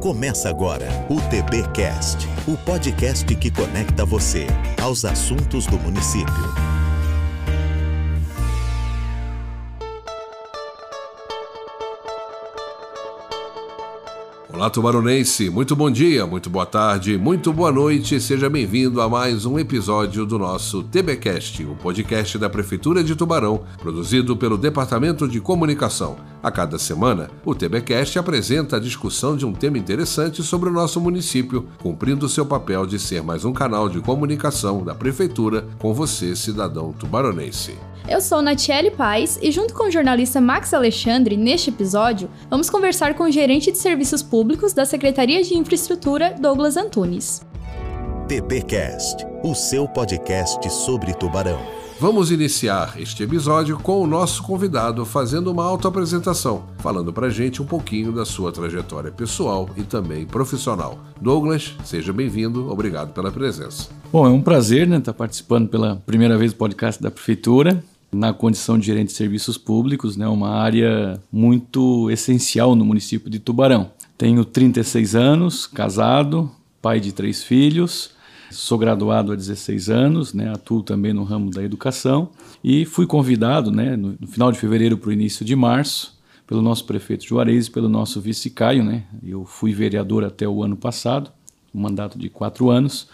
Começa agora o TBcast, o podcast que conecta você aos assuntos do município. Olá, Tubaronense. Muito bom dia, muito boa tarde, muito boa noite. Seja bem-vindo a mais um episódio do nosso TBcast, o podcast da Prefeitura de Tubarão, produzido pelo Departamento de Comunicação. A cada semana, o TBcast apresenta a discussão de um tema interessante sobre o nosso município, cumprindo seu papel de ser mais um canal de comunicação da Prefeitura com você, cidadão tubaronense. Eu sou Natiele Paz e, junto com o jornalista Max Alexandre, neste episódio, vamos conversar com o gerente de serviços públicos da Secretaria de Infraestrutura, Douglas Antunes. TBcast, o seu podcast sobre Tubarão. Vamos iniciar este episódio com o nosso convidado fazendo uma autoapresentação, falando pra gente um pouquinho da sua trajetória pessoal e também profissional. Douglas, seja bem-vindo, obrigado pela presença. Bom, é um prazer né, estar participando pela primeira vez do podcast da Prefeitura na condição de gerente de serviços públicos, né, uma área muito essencial no município de Tubarão. Tenho 36 anos, casado, pai de três filhos, sou graduado há 16 anos, né, atuo também no ramo da educação e fui convidado né, no, no final de fevereiro para o início de março pelo nosso prefeito Juarez e pelo nosso vice Caio. Né, eu fui vereador até o ano passado, um mandato de quatro anos,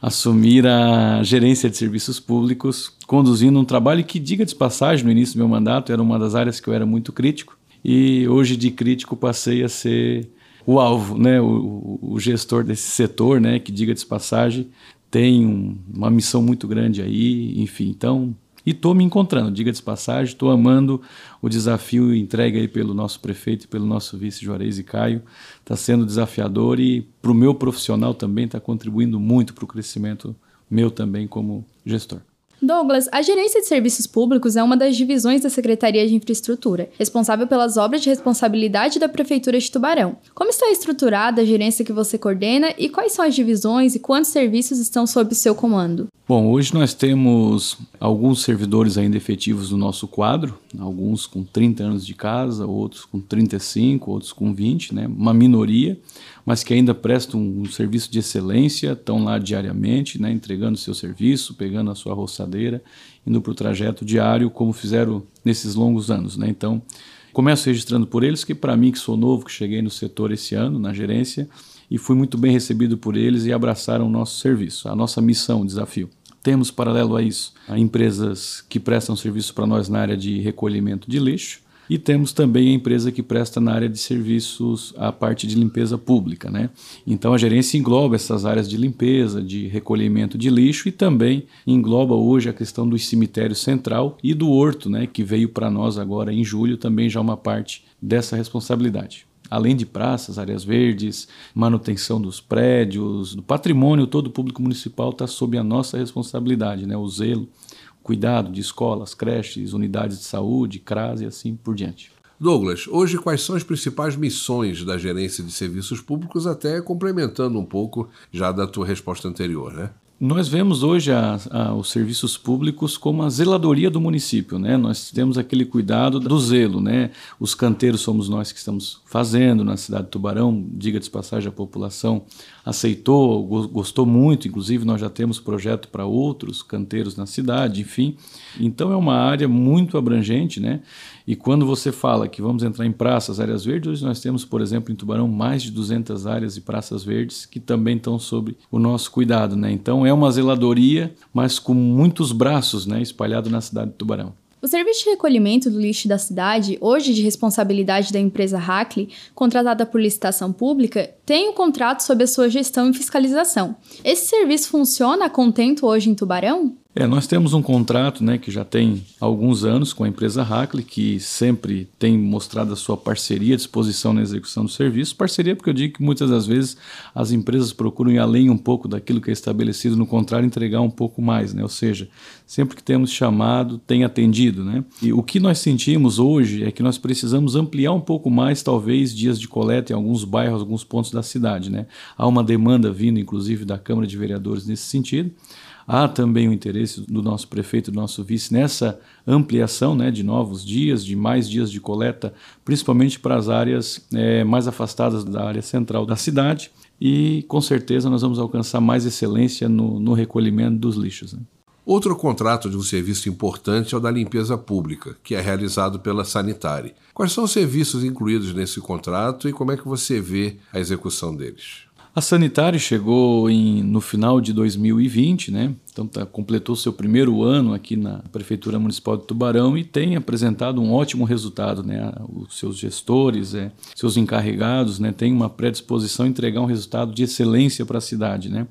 assumir a gerência de serviços públicos, conduzindo um trabalho que, diga de passagem, no início do meu mandato era uma das áreas que eu era muito crítico, e hoje de crítico passei a ser o alvo, né, o, o gestor desse setor, né, que, diga de passagem, tem um, uma missão muito grande aí, enfim, então e estou me encontrando, diga de passagem, estou amando o desafio entregue aí pelo nosso prefeito e pelo nosso vice Juarez e Caio. Está sendo desafiador e para o meu profissional também está contribuindo muito para o crescimento meu também como gestor. Douglas, a Gerência de Serviços Públicos é uma das divisões da Secretaria de Infraestrutura, responsável pelas obras de responsabilidade da Prefeitura de Tubarão. Como está estruturada a gerência que você coordena e quais são as divisões e quantos serviços estão sob seu comando? Bom, hoje nós temos alguns servidores ainda efetivos no nosso quadro, alguns com 30 anos de casa, outros com 35, outros com 20, né? uma minoria, mas que ainda prestam um, serviço de excelência, estão lá diariamente, né? entregando seu serviço, pegando a sua roçadeira, indo para o trajeto diário, como fizeram nesses longos anos. Né? Então, começo registrando por eles, que para mim, que sou novo, que cheguei no setor esse ano, na gerência, e fui muito bem recebido por eles e abraçaram o nosso serviço, a nossa missão, o desafio. Temos, paralelo a isso, empresas que prestam serviço para nós na área de recolhimento de lixo, e temos também a empresa que presta na área de serviços a parte de limpeza pública. Né? Então a gerência engloba essas áreas de limpeza, de recolhimento de lixo e também engloba hoje a questão do cemitério central e do horto, né, que veio para nós agora em julho, também já uma parte dessa responsabilidade além de praças, áreas verdes, manutenção dos prédios, do patrimônio todo público municipal está sob a nossa responsabilidade, né? o zelo, o cuidado de escolas, creches, unidades de saúde, CRAS e assim por diante. Douglas, hoje quais são as principais missões da gerência de serviços públicos, até complementando um pouco já da tua resposta anterior, né? Nós vemos hoje a, a, os serviços públicos como a zeladoria do município, né? Nós temos aquele cuidado do zelo, né? Os canteiros somos nós que estamos fazendo na cidade de Tubarão, diga de passagem, a população aceitou, gostou muito, inclusive nós já temos projeto para outros canteiros na cidade, enfim. Então é uma área muito abrangente, né? E quando você fala que vamos entrar em praças, áreas verdes, hoje nós temos, por exemplo, em Tubarão, mais de 200 áreas e praças verdes que também estão sob o nosso cuidado. Né? Então é uma zeladoria, mas com muitos braços né, espalhados na cidade de Tubarão. O serviço de recolhimento do lixo da cidade, hoje de responsabilidade da empresa Hackley, contratada por licitação pública, tem o um contrato sob a sua gestão e fiscalização. Esse serviço funciona a contento hoje em Tubarão? É, nós temos um contrato né, que já tem alguns anos com a empresa Hackley, que sempre tem mostrado a sua parceria, disposição na execução do serviço. Parceria porque eu digo que muitas das vezes as empresas procuram ir além um pouco daquilo que é estabelecido no contrato, entregar um pouco mais, né? ou seja, sempre que temos chamado, tem atendido. Né? E o que nós sentimos hoje é que nós precisamos ampliar um pouco mais, talvez, dias de coleta em alguns bairros, alguns pontos da cidade. Né? Há uma demanda vindo, inclusive, da Câmara de Vereadores nesse sentido Há também o interesse do nosso prefeito do nosso vice nessa ampliação né, de novos dias, de mais dias de coleta, principalmente para as áreas é, mais afastadas da área central da cidade. E com certeza nós vamos alcançar mais excelência no, no recolhimento dos lixos. Né? Outro contrato de um serviço importante é o da limpeza pública, que é realizado pela Sanitari. Quais são os serviços incluídos nesse contrato e como é que você vê a execução deles? A Sanitari chegou em, no final de 2020, né? Então tá, completou seu primeiro ano aqui na Prefeitura Municipal de Tubarão e tem apresentado um ótimo resultado, né? Os seus gestores, é, seus encarregados, né? Têm uma predisposição a entregar um resultado de excelência para a cidade, né?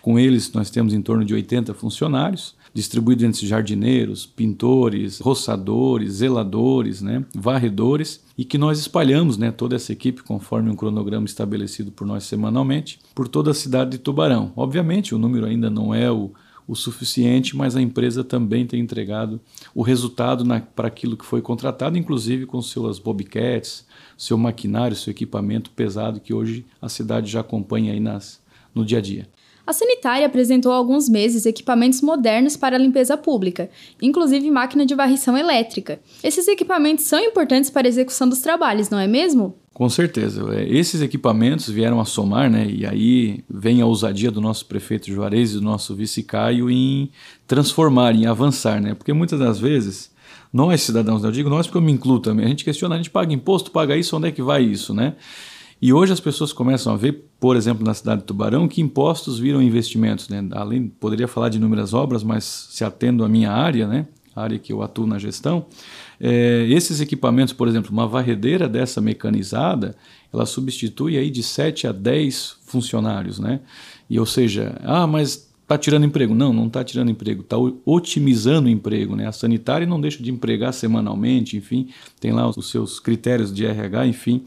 Com eles nós temos em torno de 80 funcionários distribuído entre jardineiros, pintores, roçadores, zeladores, né, varredores, e que nós espalhamos né, toda essa equipe conforme um cronograma estabelecido por nós semanalmente por toda a cidade de Tubarão. Obviamente, o número ainda não é o, o suficiente, mas a empresa também tem entregado o resultado para aquilo que foi contratado, inclusive com suas bobcats, seu maquinário, seu equipamento pesado que hoje a cidade já acompanha aí nas, no dia a dia. A Sanitária apresentou há alguns meses equipamentos modernos para a limpeza pública, inclusive máquina de varrição elétrica. Esses equipamentos são importantes para a execução dos trabalhos, não é mesmo? Com certeza. É, esses equipamentos vieram a somar, né? E aí vem a ousadia do nosso prefeito Juarez e do nosso vice Caio em transformar, em avançar, né? Porque muitas das vezes nós cidadãos, eu digo nós porque eu me incluo também, a gente questiona, a gente paga imposto, paga isso, onde é que vai isso, né? E hoje as pessoas começam a ver, por exemplo, na cidade de Tubarão, que impostos viram investimentos. Né? Além, poderia falar de inúmeras obras, mas se atendo à minha área, né? a área que eu atuo na gestão, é, esses equipamentos, por exemplo, uma varredeira dessa mecanizada, ela substitui aí de 7 a 10 funcionários. Né? E, ou seja, ah, mas está tirando emprego. Não, não está tirando emprego, está otimizando o emprego. Né? A sanitária não deixa de empregar semanalmente, enfim, tem lá os seus critérios de RH, enfim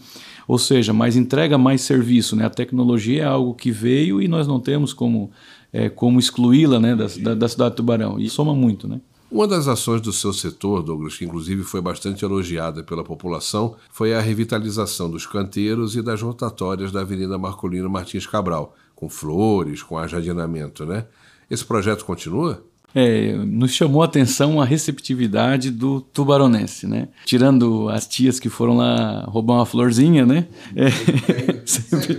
ou seja, mais entrega mais serviço. Né? A tecnologia é algo que veio e nós não temos como, é, como excluí-la né, da, da, da, cidade de Tubarão, e soma muito. Né? Uma das ações do seu setor, Douglas, que inclusive foi bastante elogiada pela população, foi a revitalização dos canteiros e das rotatórias da Avenida Marcolino Martins Cabral, com flores, com ajardinamento, né? Esse projeto continua? É, nos chamou a atenção a receptividade do tubaronense, né? Tirando as tias que foram lá roubar uma florzinha, né? É, sempre,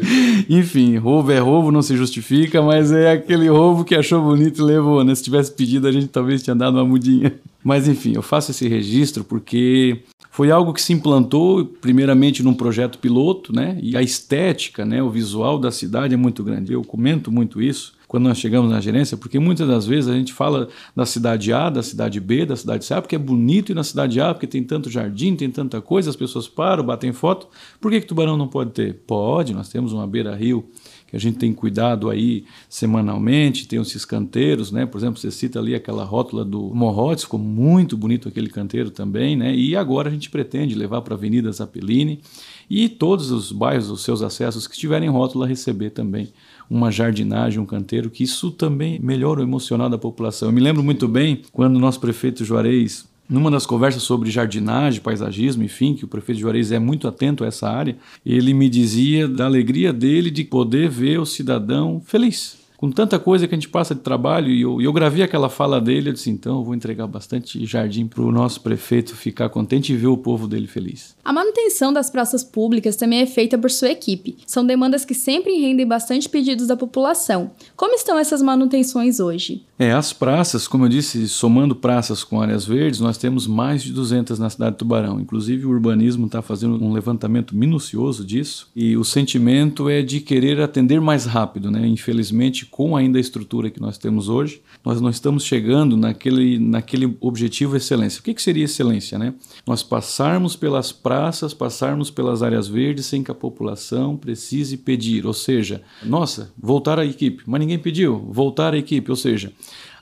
enfim, roubo é roubo, não se justifica, mas é aquele roubo que achou bonito e levou, né? Se tivesse pedido, a gente talvez tinha dado uma mudinha. Mas enfim, eu faço esse registro porque foi algo que se implantou primeiramente num projeto piloto, né? E a estética, né, o visual da cidade é muito grande. Eu comento muito isso quando nós chegamos na gerência, porque muitas das vezes a gente fala da cidade A, da cidade B, da cidade C, porque é bonito ir na cidade A, porque tem tanto jardim, tem tanta coisa, as pessoas param, batem foto. Por que, que Tubarão não pode ter? Pode, nós temos uma beira-rio que a gente tem cuidado aí semanalmente, tem esses canteiros, né? Por exemplo, você cita ali aquela rótula do Morrotes, ficou muito bonito aquele canteiro também, né? E agora a gente pretende levar para a Avenida Zappellini e todos os bairros, os seus acessos que tiverem rótula receber também uma jardinagem, um canteiro, que isso também melhora o emocional da população. Eu me lembro muito bem quando o nosso prefeito Juarez numa das conversas sobre jardinagem, paisagismo, enfim, que o prefeito Juarez é muito atento a essa área, ele me dizia da alegria dele de poder ver o cidadão feliz com tanta coisa que a gente passa de trabalho, e eu, eu gravei aquela fala dele, eu disse, então eu vou entregar bastante jardim para o nosso prefeito ficar contente e ver o povo dele feliz. A manutenção das praças públicas também é feita por sua equipe. São demandas que sempre rendem bastante pedidos da população. Como estão essas manutenções hoje? É, as praças, como eu disse, somando praças com áreas verdes, nós temos mais de 200 na cidade de Tubarão. Inclusive o urbanismo está fazendo um levantamento minucioso disso e o sentimento é de querer atender mais rápido, né? Infelizmente, com ainda a estrutura que nós temos hoje, nós não estamos chegando naquele, naquele objetivo excelência. O que, que seria excelência? Né? Nós passarmos pelas praças, passarmos pelas áreas verdes sem que a população precise pedir. Ou seja, nossa, voltar à equipe, mas ninguém pediu, voltar à equipe. Ou seja,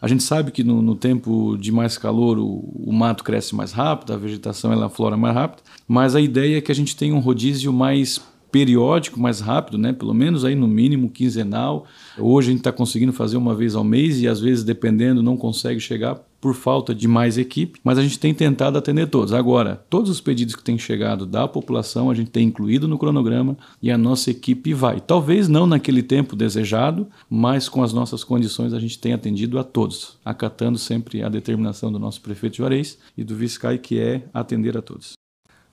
a gente sabe que no, no tempo de mais calor o, o, mato cresce mais rápido, a vegetação ela flora mais rápido, mas a ideia é que a gente tenha um rodízio mais periódico, mais rápido, né? pelo menos aí no mínimo quinzenal. Hoje a gente está conseguindo fazer uma vez ao mês e às vezes, dependendo, não consegue chegar por falta de mais equipe, mas a gente tem tentado atender todos. Agora, todos os pedidos que têm chegado da população, a gente tem incluído no cronograma e a nossa equipe vai. Talvez não naquele tempo desejado, mas com as nossas condições a gente tem atendido a todos, acatando sempre a determinação do nosso prefeito Juarez e do Viscai, que é atender a todos.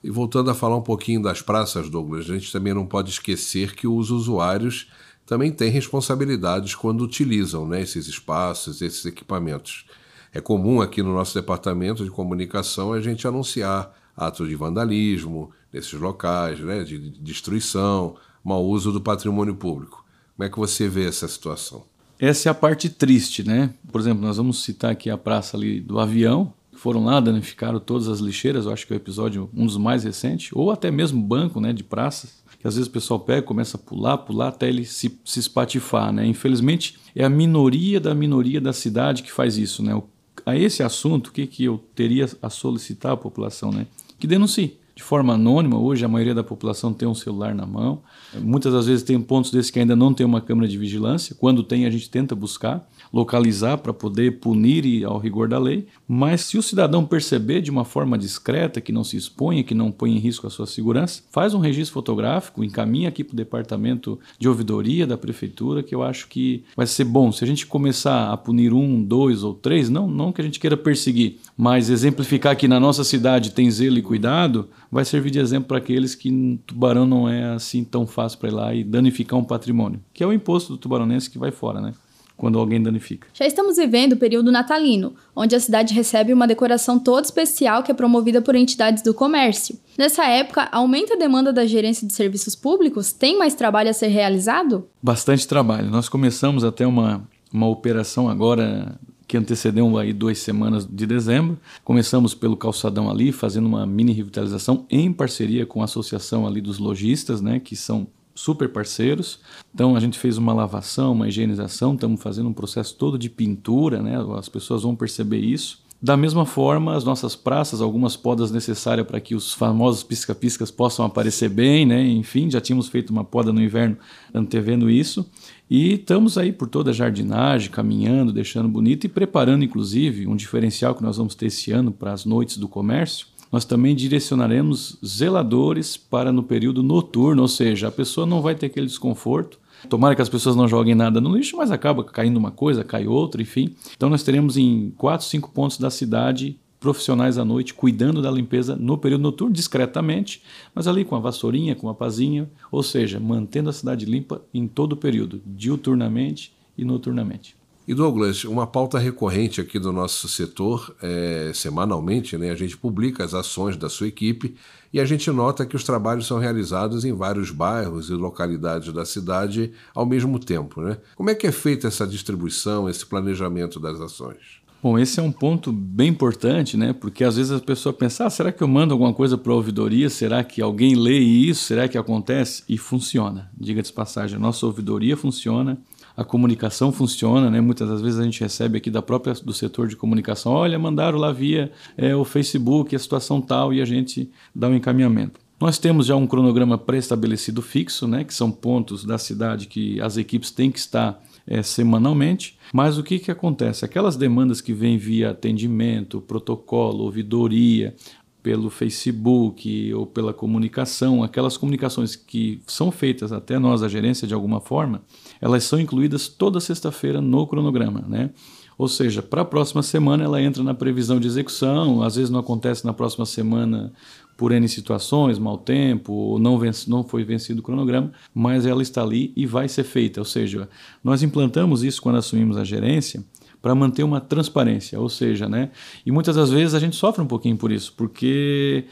E voltando a falar um pouquinho das praças, Douglas, a gente também não pode esquecer que os usuários também têm responsabilidades quando utilizam né, esses espaços, esses equipamentos. É comum aqui no nosso departamento de comunicação a gente anunciar atos de vandalismo nesses locais, né, de destruição, mau uso do patrimônio público. Como é que você vê essa situação? Essa é a parte triste, né? Por exemplo, nós vamos citar aqui a praça ali do avião, foram lá, danificaram todas as lixeiras, eu acho que é o episódio um dos mais recentes, ou até mesmo banco né, de praças, que às vezes o pessoal pega, começa a pular, pular até ele se, se espatifar. Né? Infelizmente, é a minoria da minoria da cidade que faz isso. Né? A esse assunto, o que, que eu teria a solicitar à população? Né? Que denuncie de forma anônima. Hoje a maioria da população tem um celular na mão. Muitas das vezes tem pontos desses que ainda não tem uma câmera de vigilância. Quando tem, a gente tenta buscar localizar para poder punir e ao rigor da lei, mas se o cidadão perceber de uma forma discreta, que não se exponha, que não põe em risco a sua segurança, faz um registro fotográfico, encaminha aqui para o departamento de ouvidoria da prefeitura, que eu acho que vai ser bom. Se a gente começar a punir um, dois ou três, não, não que a gente queira perseguir, mas exemplificar que na nossa cidade tem zelo e cuidado, vai servir de exemplo para aqueles que Tubarão não é assim tão fácil para ir lá e danificar um patrimônio, que é o imposto do tubaronense que vai fora, né? quando alguém danifica. Já estamos vivendo o período natalino, onde a cidade recebe uma decoração toda especial que é promovida por entidades do comércio. Nessa época, aumenta a demanda da gerência de serviços públicos? Tem mais trabalho a ser realizado? Bastante trabalho. Nós começamos até uma, uma operação agora que antecedeu aí duas semanas de dezembro. Começamos pelo calçadão ali, fazendo uma mini revitalização em parceria com a associação ali dos lojistas, né, que são super parceiros. Então a gente fez uma lavação, uma higienização, estamos fazendo um processo todo de pintura, né? As pessoas vão perceber isso. Da mesma forma, as nossas praças, algumas podas necessárias para que os famosos pisca-piscas possam aparecer bem, né? Enfim, já tínhamos feito uma poda no inverno antevendo isso. E estamos aí por toda a jardinagem, caminhando, deixando bonito e preparando, inclusive, um diferencial que nós vamos ter esse ano para as noites do comércio nós também direcionaremos zeladores para no período noturno, ou seja, a pessoa não vai ter aquele desconforto. Tomara que as pessoas não joguem nada no lixo, mas acaba caindo uma coisa, cai outra, enfim. Então nós teremos em quatro, cinco pontos da cidade profissionais à noite cuidando da limpeza no período noturno, discretamente, mas ali com a vassourinha, com a pazinha, ou seja, mantendo a cidade limpa em todo o período, diuturnamente e noturnamente. E Douglas, uma pauta recorrente aqui do nosso setor, é, semanalmente, né, a gente publica as ações da sua equipe e a gente nota que os trabalhos são realizados em vários bairros e localidades da cidade ao mesmo tempo. Né? Como é que é feita essa distribuição, esse planejamento das ações? Bom, esse é um ponto bem importante, né? Porque às vezes a pessoa pensa: ah, será que eu mando alguma coisa para a ouvidoria? Será que alguém lê isso? Será que acontece? E funciona. Diga de passagem, a nossa ouvidoria funciona a comunicação funciona, né? Muitas das vezes a gente recebe aqui da própria do setor de comunicação, olha, mandaram lá via é, o Facebook a situação tal e a gente dá um encaminhamento. Nós temos já um cronograma pré-estabelecido fixo, né? Que são pontos da cidade que as equipes têm que estar é, semanalmente. Mas o que, que acontece? Aquelas demandas que vêm via atendimento, protocolo, ouvidoria, pelo Facebook ou pela comunicação, aquelas comunicações que são feitas até nós, a gerência, de alguma forma, elas são incluídas toda sexta-feira no cronograma, né? Ou seja, para a próxima semana ela entra na previsão de execução, às vezes não acontece na próxima semana por N situações, mau tempo, não, vence, não foi vencido o cronograma, mas ela está ali e vai ser feita. Ou seja, nós implantamos isso quando assumimos a gerência, para manter uma transparência, ou seja, né? E muitas das vezes a gente sofre um pouquinho por isso, porque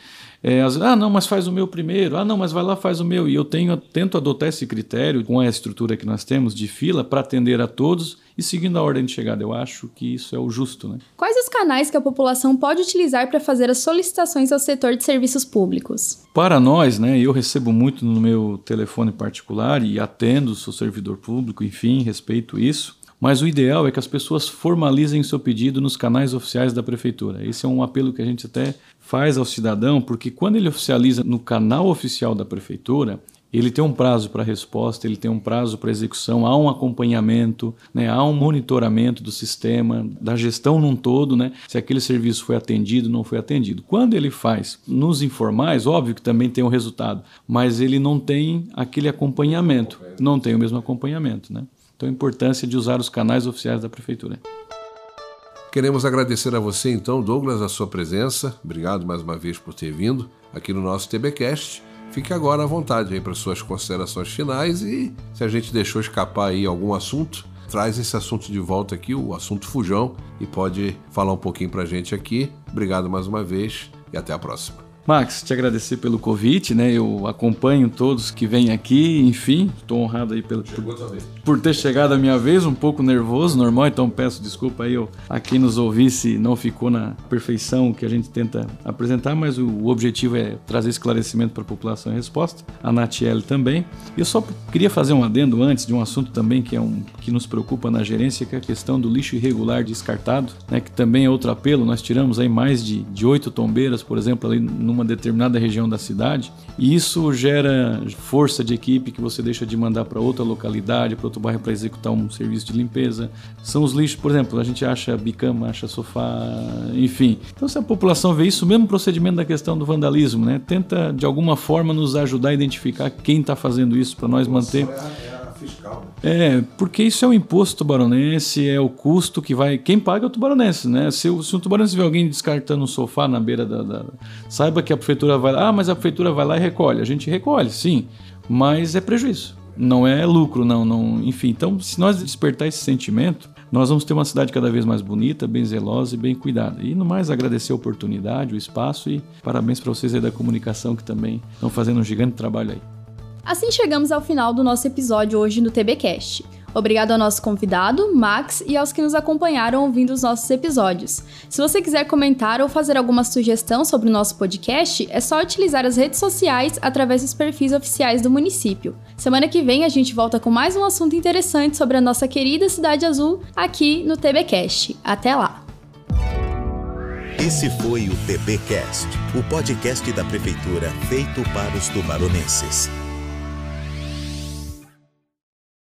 é, as, ah, não, mas faz o meu primeiro, ah, não, mas vai lá, faz o meu. E eu tenho, tento adotar esse critério com a estrutura que nós temos de fila para atender a todos e seguindo a ordem de chegada. Eu acho que isso é o justo. Né? Quais os canais que a população pode utilizar para fazer as solicitações ao setor de serviços públicos? Para nós, né, eu recebo muito no meu telefone particular e atendo, sou servidor público, enfim, respeito isso. Mas o ideal é que as pessoas formalizem seu pedido nos canais oficiais da prefeitura. Esse é um apelo que a gente até faz ao cidadão, porque quando ele oficializa no canal oficial da prefeitura, ele tem um prazo para resposta, ele tem um prazo para execução, há um acompanhamento, né, há um monitoramento do sistema, da gestão num todo, né, se aquele serviço foi atendido, não foi atendido. Quando ele faz nos informais, óbvio que também tem um resultado, mas ele não tem aquele acompanhamento, não tem o mesmo acompanhamento. Né? Então a importância de usar os canais oficiais da Prefeitura. Queremos agradecer a você, então, Douglas, a sua presença. Obrigado mais uma vez por ter vindo aqui no nosso TBcast. Fique agora à vontade aí para suas considerações finais e se a gente deixou escapar aí algum assunto, traz esse assunto de volta aqui, o assunto fujão, e pode falar um pouquinho para a gente aqui. Obrigado mais uma vez e até a próxima. Max, te agradecer pelo convite, né? Eu acompanho todos que vêm aqui, enfim, estou honrado aí pelo, por, por, ter chegado a minha vez, um pouco nervoso, normal, então peço desculpa aí eu, a quem nos ouvisse não ficou na perfeição que a gente tenta apresentar, mas o, o objetivo é trazer esclarecimento para a população em resposta, a Natiele também. Eu só queria fazer um adendo antes de um assunto também que é um que nos preocupa na gerência, que é a questão do lixo irregular descartado, né? Que também é outro apelo, nós tiramos aí mais de oito tombeiras, por exemplo, ali no numa determinada região da cidade, e isso gera força de equipe que você deixa de mandar para outra localidade, para outro bairro para executar um serviço de limpeza. São os lixos, por exemplo, a gente acha bicama, acha sofá, enfim. Então, se a população vê isso, mesmo procedimento da questão do vandalismo, né? Tenta de alguma forma nos ajudar a identificar quem está fazendo isso para nós manter fiscal. Né? É, porque isso é o imposto tubaronense, é o custo que vai. Quem paga é o tubaronense, né? Se, o, se o tubaronense vê alguém descartando um sofá na beira da, da. Saiba que a prefeitura vai lá, ah, mas a prefeitura vai lá e recolhe. A gente recolhe, sim, mas é prejuízo. Não é lucro, não, não. Enfim, então, se nós despertar esse sentimento, nós vamos ter uma cidade cada vez mais bonita, bem zelosa e bem cuidada. E no mais, agradecer a oportunidade, o espaço e parabéns para vocês aí da comunicação que também estão fazendo um gigante trabalho aí. Assim chegamos ao final do nosso episódio hoje no TBcast. Obrigado ao nosso convidado, Max, e aos que nos acompanharam ouvindo os nossos episódios. Se você quiser comentar ou fazer alguma sugestão sobre o nosso podcast, é só utilizar as redes sociais através dos perfis oficiais do município. Semana que vem a gente volta com mais um assunto interessante sobre a nossa querida Cidade Azul aqui no TBcast. Até lá! Esse foi o TBcast, o podcast da prefeitura feito para os tubaronenses.